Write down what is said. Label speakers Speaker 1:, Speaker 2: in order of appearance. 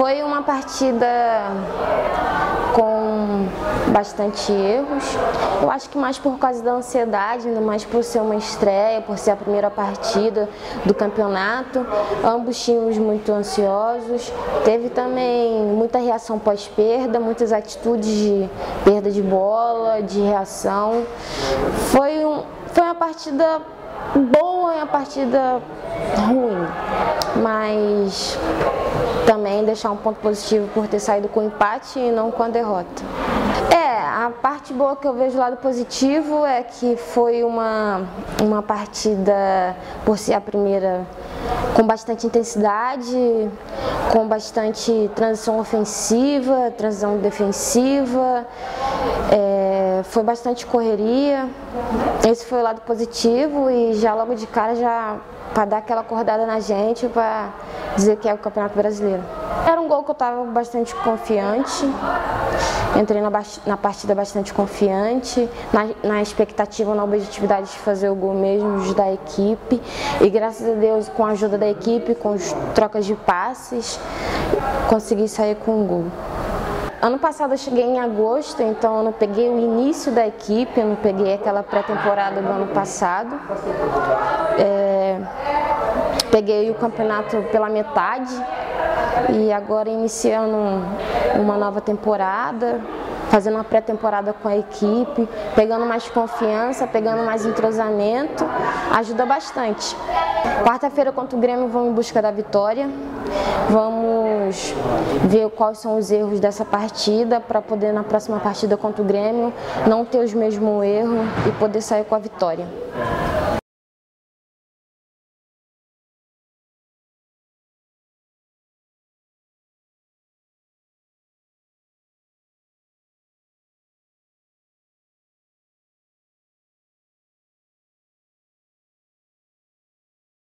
Speaker 1: Foi uma partida com bastante erros. Eu acho que mais por causa da ansiedade, ainda mais por ser uma estreia, por ser a primeira partida do campeonato. Ambos tínhamos muito ansiosos. Teve também muita reação pós-perda, muitas atitudes de perda de bola, de reação. Foi, um, foi uma partida boa e uma partida ruim, mas também deixar um ponto positivo por ter saído com empate e não com a derrota. É, a parte boa que eu vejo do lado positivo é que foi uma, uma partida, por ser a primeira, com bastante intensidade, com bastante transição ofensiva, transição defensiva, é, foi bastante correria. Esse foi o lado positivo e já logo de cara já para dar aquela acordada na gente, para dizer que é o Campeonato Brasileiro. Era um gol que eu estava bastante confiante, entrei na, na partida bastante confiante, na, na, expectativa, na objetividade de fazer o gol mesmo, da equipe. E graças a Deus, com a ajuda da equipe, com as trocas de passes, consegui sair com um gol. Ano passado eu cheguei em agosto, então eu não peguei o início da equipe, eu não peguei aquela pré-temporada do ano passado. É, peguei o campeonato pela metade e agora iniciando uma nova temporada, fazendo uma pré-temporada com a equipe, pegando mais confiança, pegando mais entrosamento, ajuda bastante. Quarta-feira contra o Grêmio vamos em busca da vitória. Vamos ver quais são os erros dessa partida para poder na próxima partida contra o Grêmio não ter os mesmos erros e poder sair com a vitória.